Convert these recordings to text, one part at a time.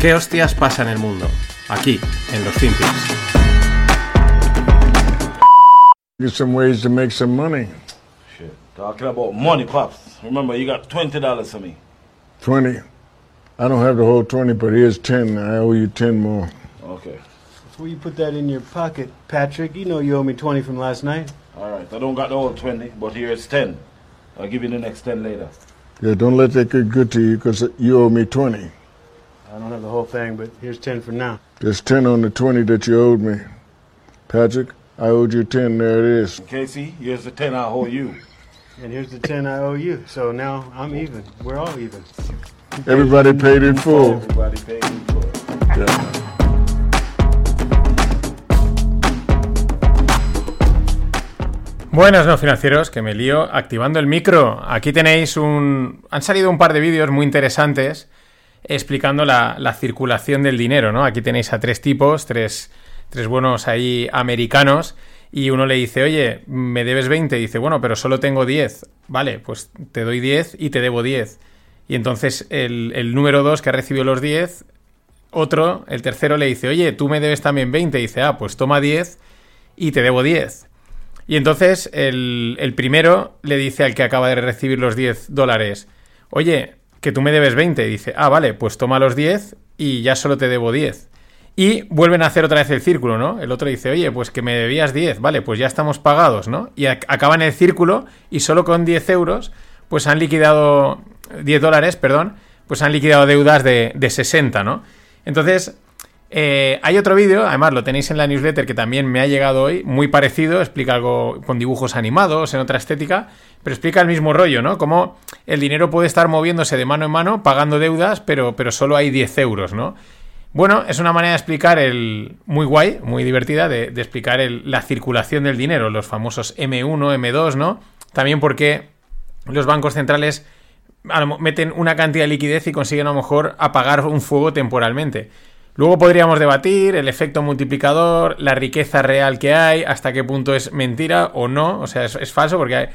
¿Qué hostias pasa en el mundo? Aquí, en los Finpics. Get some ways to make some money. Shit. Talking about money, Pops. Remember, you got $20 for me. 20. I don't have the whole 20, but here's 10. I owe you 10 more. Okay. Before you put that in your pocket, Patrick, you know you owe me 20 from last night. All right. I don't got the whole 20, but here's 10. I'll give you the next 10 later. Yeah, don't let that get good to you because you owe me 20. I don't have the whole thing, but here's 10 for now. There's 10 on the 20 that you owed me. Patrick, I owed you 10. There it is. Casey, here's the 10 I owe you. And here's the 10 I owe you. So now I'm even. We're all even. Everybody paid in full. Everybody paid in full. Yeah. Buenas no financieros, que me lío activando el micro. Aquí tenéis un... Han salido un par de vídeos muy interesantes explicando la, la circulación del dinero, ¿no? Aquí tenéis a tres tipos, tres, tres buenos ahí americanos, y uno le dice, oye, me debes 20, y dice, bueno, pero solo tengo 10. Vale, pues te doy 10 y te debo 10. Y entonces el, el número 2 que ha recibido los 10, otro, el tercero le dice, oye, tú me debes también 20, y dice, ah, pues toma 10 y te debo 10. Y entonces el, el primero le dice al que acaba de recibir los 10 dólares, oye, que tú me debes 20. Y dice, ah, vale, pues toma los 10 y ya solo te debo 10. Y vuelven a hacer otra vez el círculo, ¿no? El otro dice, oye, pues que me debías 10, vale, pues ya estamos pagados, ¿no? Y ac- acaban el círculo y solo con 10 euros, pues han liquidado, 10 dólares, perdón, pues han liquidado deudas de, de 60, ¿no? Entonces, eh, hay otro vídeo, además lo tenéis en la newsletter que también me ha llegado hoy, muy parecido, explica algo con dibujos animados, en otra estética, pero explica el mismo rollo, ¿no? Cómo el dinero puede estar moviéndose de mano en mano, pagando deudas, pero, pero solo hay 10 euros, ¿no? Bueno, es una manera de explicar el. muy guay, muy divertida, de, explicar el- la circulación del dinero, los famosos M1, M2, ¿no? También porque los bancos centrales meten una cantidad de liquidez y consiguen a lo mejor apagar un fuego temporalmente. Luego podríamos debatir el efecto multiplicador, la riqueza real que hay, hasta qué punto es mentira o no, o sea, es, falso porque hay...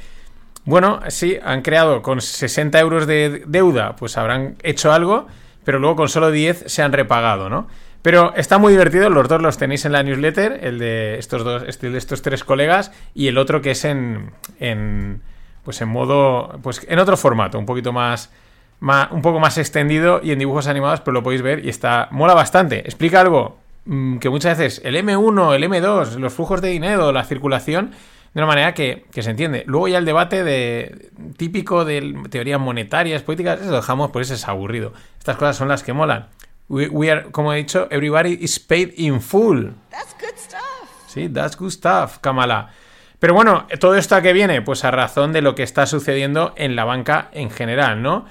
Bueno, sí, han creado con 60 euros de deuda, pues habrán hecho algo, pero luego con solo 10 se han repagado, ¿no? Pero está muy divertido, los dos los tenéis en la newsletter, el de estos dos, este de estos tres colegas y el otro que es en, en pues en modo, pues en otro formato, un poquito más, más, un poco más extendido y en dibujos animados, pero lo podéis ver y está, mola bastante. Explica algo mm, que muchas veces el M1, el M2, los flujos de dinero, la circulación, de una manera que, que se entiende. Luego ya el debate de típico de teorías monetarias, políticas, eso lo dejamos, pues ese es aburrido. Estas cosas son las que molan. We, we are, como he dicho, everybody is paid in full. That's good stuff. Sí, that's good stuff, Kamala. Pero bueno, todo esto a qué viene? Pues a razón de lo que está sucediendo en la banca en general, ¿no?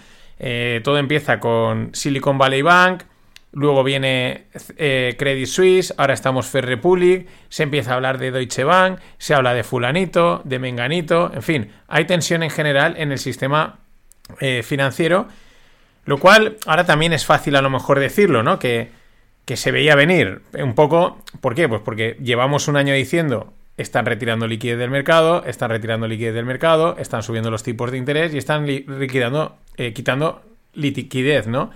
Eh, todo empieza con Silicon Valley Bank, luego viene eh, Credit Suisse, ahora estamos Fair Republic, se empieza a hablar de Deutsche Bank, se habla de fulanito, de menganito, en fin, hay tensión en general en el sistema eh, financiero, lo cual ahora también es fácil a lo mejor decirlo, ¿no? Que, que se veía venir un poco, ¿por qué? Pues porque llevamos un año diciendo están retirando liquidez del mercado, están retirando liquidez del mercado, están subiendo los tipos de interés y están li- liquidando, eh, quitando liquidez, ¿no?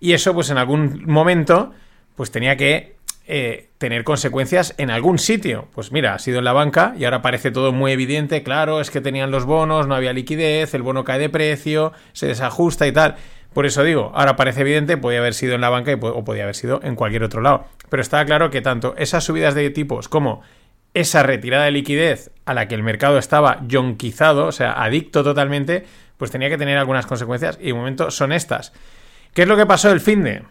Y eso, pues en algún momento, pues tenía que eh, tener consecuencias en algún sitio. Pues mira, ha sido en la banca y ahora parece todo muy evidente, claro, es que tenían los bonos, no había liquidez, el bono cae de precio, se desajusta y tal. Por eso digo, ahora parece evidente, podía haber sido en la banca o podía haber sido en cualquier otro lado. Pero está claro que tanto esas subidas de tipos como esa retirada de liquidez a la que el mercado estaba yonquizado, o sea, adicto totalmente, pues tenía que tener algunas consecuencias y de momento son estas. ¿Qué es lo que pasó el fin de?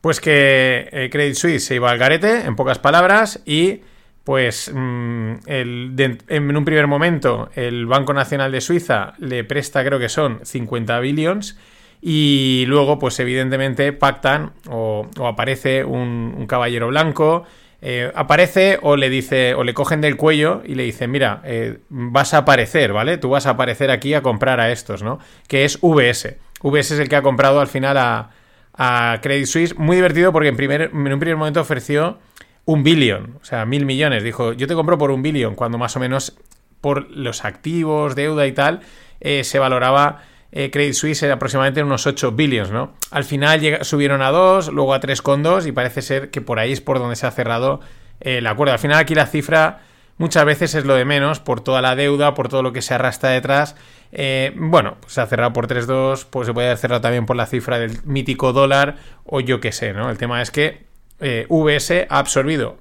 Pues que eh, Credit Suisse se iba al garete, en pocas palabras, y pues mm, el, de- en un primer momento el Banco Nacional de Suiza le presta, creo que son 50 billions, y luego pues evidentemente pactan o, o aparece un, un caballero blanco, eh, aparece o le dice o le cogen del cuello y le dicen mira eh, vas a aparecer vale tú vas a aparecer aquí a comprar a estos no que es VS VS es el que ha comprado al final a, a Credit Suisse. Muy divertido porque en, primer, en un primer momento ofreció un billón o sea mil millones. Dijo yo te compro por un billón cuando más o menos por los activos deuda y tal eh, se valoraba eh, Credit Suisse era aproximadamente unos 8 billions, ¿no? Al final subieron a 2, luego a 3,2 y parece ser que por ahí es por donde se ha cerrado eh, el acuerdo. Al final aquí la cifra muchas veces es lo de menos por toda la deuda, por todo lo que se arrastra detrás. Eh, bueno, pues se ha cerrado por 3,2, pues se puede haber cerrado también por la cifra del mítico dólar o yo qué sé, ¿no? El tema es que VS ha absorbido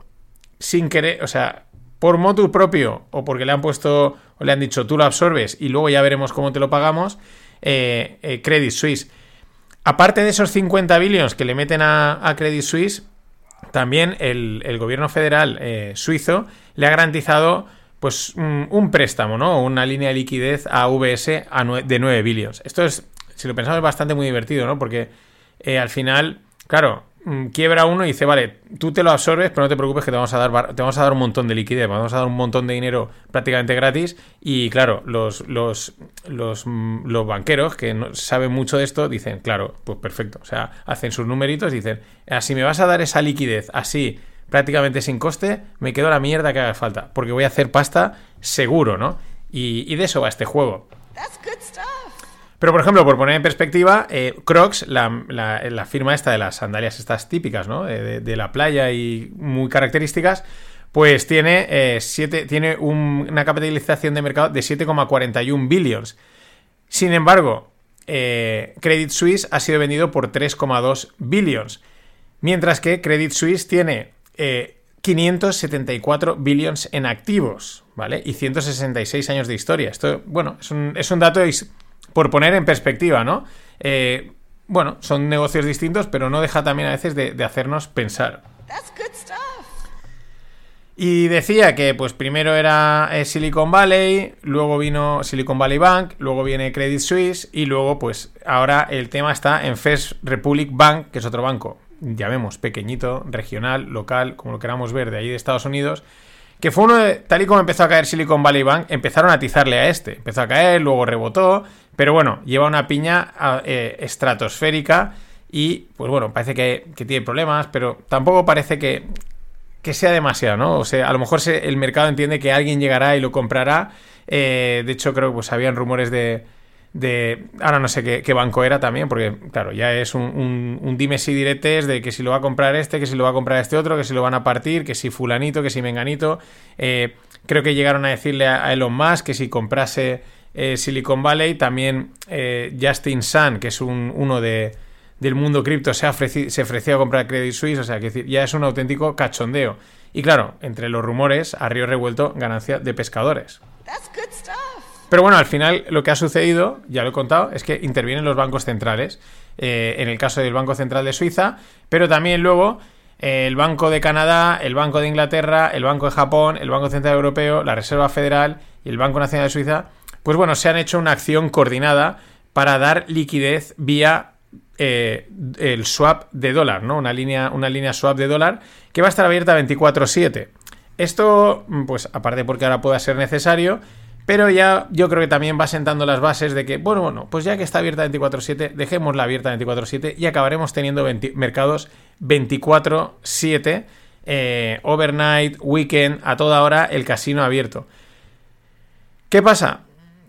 sin querer, o sea, por motu propio o porque le han puesto o le han dicho tú lo absorbes y luego ya veremos cómo te lo pagamos, eh, eh, Credit Suisse. Aparte de esos 50 billions que le meten a, Credit Suisse, también el, gobierno federal eh, suizo le ha garantizado pues un, préstamo, ¿no? Una línea de liquidez a VS de 9 billions. Esto es, si lo pensamos, bastante muy divertido, ¿no? Porque al final, claro, quiebra uno y dice, vale, tú te lo absorbes, pero no te preocupes que te vamos a dar, te vamos a dar un montón de liquidez, vamos a dar un montón de dinero prácticamente gratis. Y claro, los, los, los, mm, los banqueros que no saben mucho de esto dicen, claro, pues perfecto. O sea, hacen sus numeritos y dicen, así me vas a dar esa liquidez así prácticamente sin coste, me quedo la mierda que haga falta, porque voy a hacer pasta seguro, ¿no? Y, y de eso va este juego. That's good stuff. Pero, por ejemplo, por poner en perspectiva, eh, Crocs, la, la- firma esta de las sandalias estas típicas, ¿no? De, de- la playa y muy características, pues tiene, eh, siete, tiene un- una capitalización de mercado de 7,41 billions. Sin embargo, eh, Credit Suisse ha sido vendido por 3,2 billions. Mientras que Credit Suisse tiene eh, 574 billions en activos, ¿vale? Y 166 años de historia. Esto, bueno, es un, es dato is- por poner en perspectiva, ¿no? Eh, bueno, son negocios distintos, pero no deja también a veces de, de hacernos pensar. Y decía que, pues, primero era eh, Silicon Valley, luego vino Silicon Valley Bank, luego viene Credit Suisse y luego, pues, ahora el tema está en First Republic Bank, que es otro banco, ya vemos, pequeñito, regional, local, como lo queramos ver, de ahí de Estados Unidos, que fue uno de, tal y como empezó a caer Silicon Valley Bank, empezaron a atizarle a este. Empezó a caer, luego rebotó, pero bueno, lleva una piña a- eh, estratosférica y, pues bueno, parece que, tiene problemas, pero tampoco parece que, que sea demasiado, ¿no? O sea, a lo mejor el mercado entiende que alguien llegará y lo comprará. Eh, de hecho, creo que pues habían rumores de. de ahora no sé qué, banco era también, porque, claro, ya es un dime si diretes de que si lo va a comprar este, que si lo va a comprar este otro, que si lo van a partir, que si Fulanito, que si Menganito. Eh, creo que llegaron a decirle a a Elon Musk que si comprase eh, Silicon Valley, también eh, Justin Sun, que es un, uno de del mundo cripto se, ha ofreci- se ofreció a comprar Credit Suisse, o sea, que ya es un auténtico cachondeo. Y claro, entre los rumores, a río revuelto, ganancia de pescadores. Pero bueno, al final lo que ha sucedido, ya lo he contado, es que intervienen los bancos centrales. eh, en el caso del Banco Central de Suiza, pero también luego el Banco de Canadá, el Banco de Inglaterra, el Banco de Japón, el Banco Central Europeo, la Reserva Federal y el Banco Nacional de Suiza, pues bueno, se han hecho una acción coordinada para dar liquidez vía eh, el swap de dólar, ¿no? Una línea, una línea swap de dólar que va a estar abierta 24/7. Esto, pues aparte porque ahora pueda ser necesario, pero ya yo creo que también va sentando las bases de que, bueno, bueno, pues ya que está abierta 24/7, dejémosla abierta 24/7 y acabaremos teniendo 20 mercados 24/7, eh, overnight, weekend, a toda hora el casino abierto. ¿Qué pasa?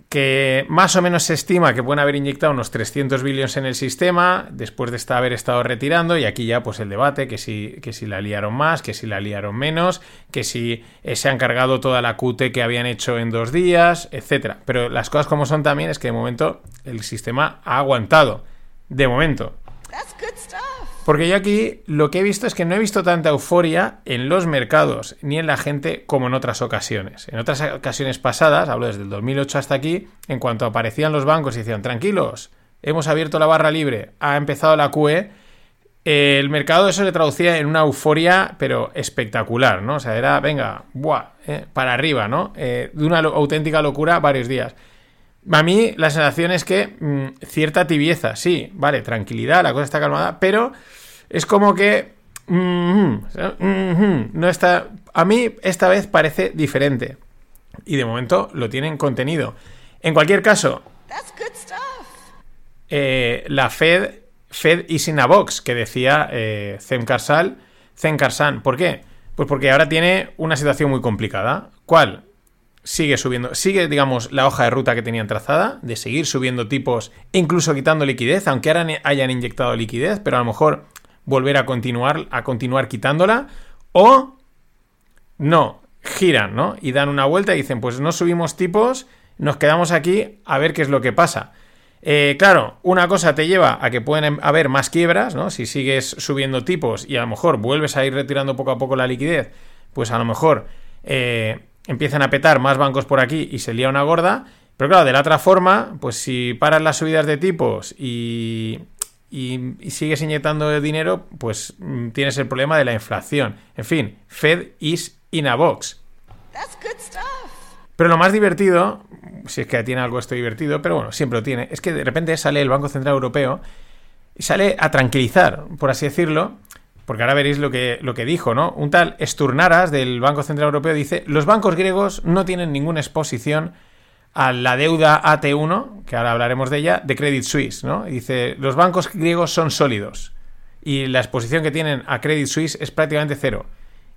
Que más o menos se estima que pueden haber inyectado unos 300 billones en el sistema después de esta- haber estado retirando y aquí ya pues el debate, que si, que si la liaron más, que si la liaron menos, que si eh, se han cargado toda la QT que habían hecho en dos días, etcétera. Pero las cosas como son también es que de momento el sistema ha aguantado. De momento. That's good stuff. Porque yo aquí lo que he visto es que no he visto tanta euforia en los mercados ni en la gente como en otras ocasiones. En otras ocasiones pasadas, hablo desde el 2008 hasta aquí, en cuanto aparecían los bancos y decían, tranquilos, hemos abierto la barra libre, ha empezado la QE, el mercado eso se traducía en una euforia, pero espectacular, ¿no? O sea, era, venga, buah, eh, para arriba, ¿no? Eh, de una auténtica locura varios días. A mí la sensación es que mm, cierta tibieza, sí, vale, tranquilidad, la cosa está calmada, pero es como que mm, mm, no está. A mí esta vez parece diferente y de momento lo tienen contenido. En cualquier caso, eh, la Fed, Fed is in a box, que decía eh, Zem Karsal, Zem Karsan. ¿Por qué? Pues porque ahora tiene una situación muy complicada. ¿Cuál? Sigue subiendo, sigue, digamos, la hoja de ruta que tenían trazada, de seguir subiendo tipos, incluso quitando liquidez, aunque ahora hayan inyectado liquidez, pero a lo mejor volver a continuar, a continuar quitándola, o no, giran, ¿no? Y dan una vuelta y dicen, pues no subimos tipos, nos quedamos aquí a ver qué es lo que pasa. Eh, claro, una cosa te lleva a que pueden em- haber más quiebras, ¿no? Si sigues subiendo tipos y a lo mejor vuelves a ir retirando poco a poco la liquidez, pues a lo mejor eh, empiezan a petar más bancos por aquí y se lía una gorda. Pero claro, de la otra forma, pues si paras las subidas de tipos y, y- y sigues inyectando dinero, pues mm, tienes el problema de la inflación. En fin, Fed is in a box. That's good stuff. Pero lo más divertido, si es que tiene algo esto divertido, pero bueno, siempre lo tiene, es que de repente sale el Banco Central Europeo y sale a tranquilizar, por así decirlo, porque ahora veréis lo que, lo que dijo, ¿no? Un tal Sturnaras del Banco Central Europeo dice, los bancos griegos no tienen ninguna exposición a la deuda AT1, que ahora hablaremos de ella, de Credit Suisse, ¿no? Y dice, los bancos griegos son sólidos y la exposición que tienen a Credit Suisse es prácticamente cero.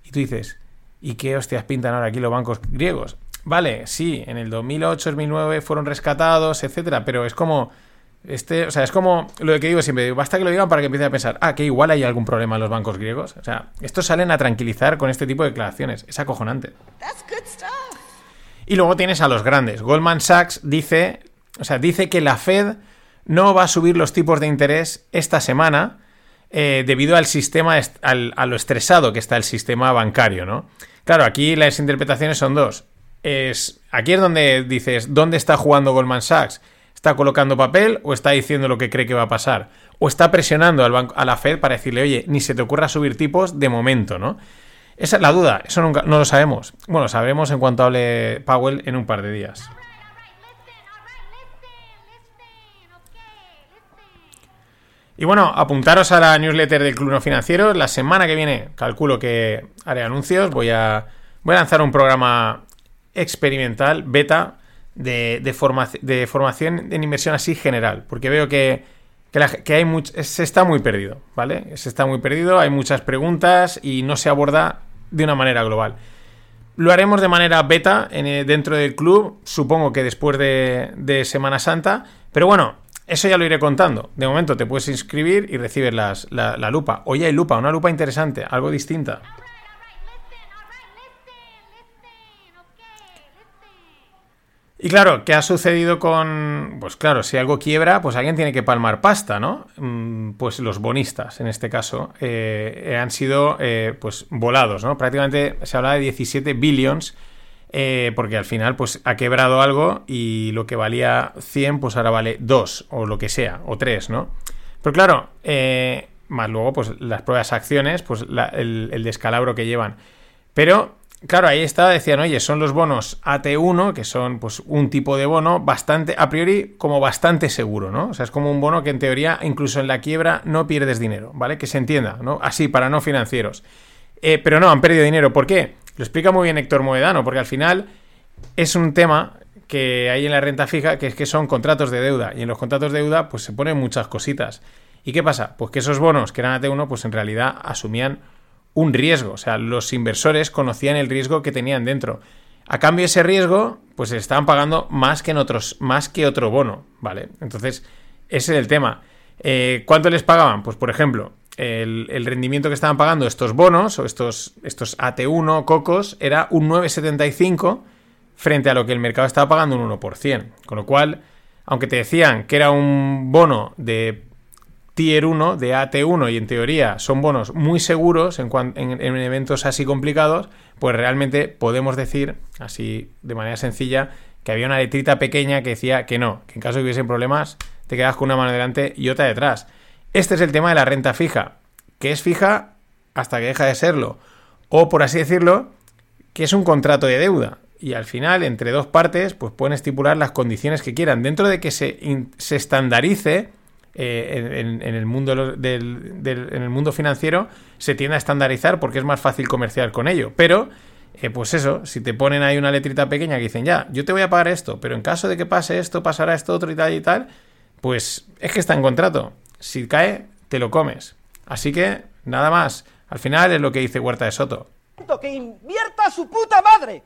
Y tú dices, ¿y qué hostias pintan ahora aquí los bancos griegos? Vale, sí, en el 2008, 2009 fueron rescatados, etcétera, pero es como este, o sea, es como lo que digo siempre, basta que lo digan para que empiece a pensar, ah, que igual hay algún problema en los bancos griegos. O sea, estos salen a tranquilizar con este tipo de declaraciones, es acojonante. Y luego tienes a los grandes. Goldman Sachs dice, o sea, dice que la Fed no va a subir los tipos de interés esta semana eh, debido al sistema, al- a lo estresado que está el sistema bancario, ¿no? Claro, aquí las interpretaciones son dos. Es, aquí es donde dices, ¿dónde está jugando Goldman Sachs? ¿Está colocando papel o está diciendo lo que cree que va a pasar? ¿O está presionando al banco, a la Fed para decirle, oye, ni se te ocurra subir tipos de momento, ¿no? Esa es la duda, eso nunca, no lo sabemos. Bueno, sabremos en cuanto hable Powell en un par de días. Y bueno, apuntaros a la newsletter del Club No Financiero. La semana que viene calculo que haré anuncios. Voy a, voy a lanzar un programa experimental, beta, de, de, forma- de formación en inversión así general. Porque veo que, que, hay much- se está muy perdido, ¿vale? Se está muy perdido, hay muchas preguntas y no se aborda de una manera global. Lo haremos de manera beta en, eh, dentro del club, supongo que después de, de Semana Santa, pero bueno, eso ya lo iré contando. De momento te puedes inscribir y recibes la, la lupa. Hoy hay lupa, una lupa interesante, algo distinta. Y claro, ¿qué ha sucedido con...? Pues claro, si algo quiebra, pues alguien tiene que palmar pasta, ¿no? Mm, Pues los bonistas, en este caso, eh, han sido eh, pues volados, ¿no? Prácticamente se habla de 17 billions, eh, porque al final pues ha quebrado algo y lo que valía 100 pues ahora vale 2 o lo que sea, o 3, ¿no? Pero claro, más luego pues las pruebas acciones, pues el descalabro que llevan. Pero, claro, ahí está, decían, oye, son los bonos AT1, que son pues un tipo de bono bastante, a priori, como bastante seguro, ¿no? O sea, es como un bono que en teoría, incluso en la quiebra, no pierdes dinero, ¿vale? Que se entienda, ¿no? Así, para no financieros. Eh, pero no, han perdido dinero. ¿Por qué? Lo explica muy bien Héctor Moedano, porque al final es un tema que hay en la renta fija, que es que son contratos de deuda. Y en los contratos de deuda, pues se ponen muchas cositas. ¿Y qué pasa? Pues que esos bonos que eran AT1, pues en realidad asumían un riesgo. O sea, los inversores conocían el riesgo que tenían dentro. A cambio, ese riesgo, pues se estaban pagando más que en otros, más que otro bono, ¿vale? Entonces, ese es el tema. Eh, ¿Cuánto les pagaban? Pues, por ejemplo, el, el rendimiento que estaban pagando estos bonos o estos, estos AT1 cocos era un 9,75 frente a lo que el mercado estaba pagando un 1%. Con lo cual, aunque te decían que era un bono de Tier 1, de AT1, y en teoría son bonos muy seguros en, en- en eventos así complicados, pues realmente podemos decir, así de manera sencilla, que había una letrita pequeña que decía que no, que en caso de que hubiesen problemas, te quedas con una mano delante y otra detrás. Este es el tema de la renta fija, que es fija hasta que deja de serlo. O, por así decirlo, que es un contrato de deuda. Y al final, entre dos partes, pues pueden estipular las condiciones que quieran. Dentro de que se, se estandarice eh, en, el mundo del- en el mundo financiero, se tiende a estandarizar porque es más fácil comerciar con ello. Pero, eh, pues eso, si te ponen ahí una letrita pequeña que dicen, ya, yo te voy a pagar esto, pero en caso de que pase esto, pasará esto otro y tal y tal, pues es que está en contrato. Si cae, te lo comes. Así que, nada más. Al final es lo que dice Huerta de Soto. que invierta su puta madre.